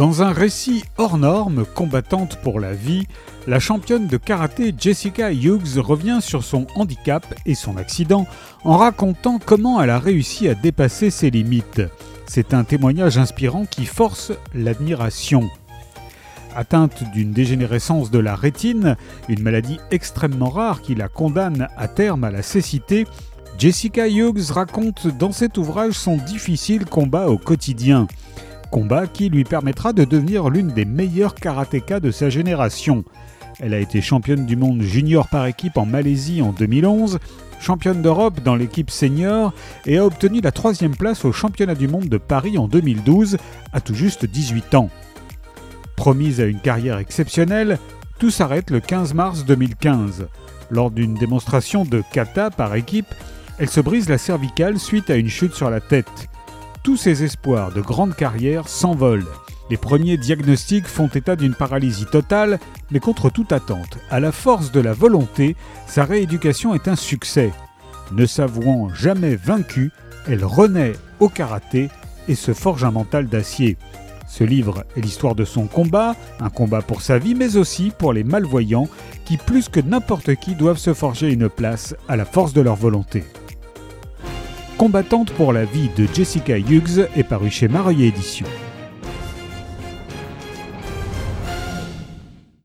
Dans un récit hors norme, combattante pour la vie, la championne de karaté Jessica Hughes revient sur son handicap et son accident en racontant comment elle a réussi à dépasser ses limites. C'est un témoignage inspirant qui force l'admiration. Atteinte d'une dégénérescence de la rétine, une maladie extrêmement rare qui la condamne à terme à la cécité, Jessica Hughes raconte dans cet ouvrage son difficile combat au quotidien. Combat qui lui permettra de devenir l'une des meilleures karatékas de sa génération. Elle a été championne du monde junior par équipe en Malaisie en 2011, championne d'Europe dans l'équipe senior et a obtenu la troisième place au championnat du monde de Paris en 2012, à tout juste 18 ans. Promise à une carrière exceptionnelle, tout s'arrête le 15 mars 2015. Lors d'une démonstration de kata par équipe, elle se brise la cervicale suite à une chute sur la tête. Tous ses espoirs de grande carrière s'envolent. Les premiers diagnostics font état d'une paralysie totale, mais contre toute attente, à la force de la volonté, sa rééducation est un succès. Ne s'avouant jamais vaincue, elle renaît au karaté et se forge un mental d'acier. Ce livre est l'histoire de son combat, un combat pour sa vie, mais aussi pour les malvoyants qui, plus que n'importe qui, doivent se forger une place à la force de leur volonté. Combattante pour la vie de Jessica Hughes est paru chez Mareuil Éditions.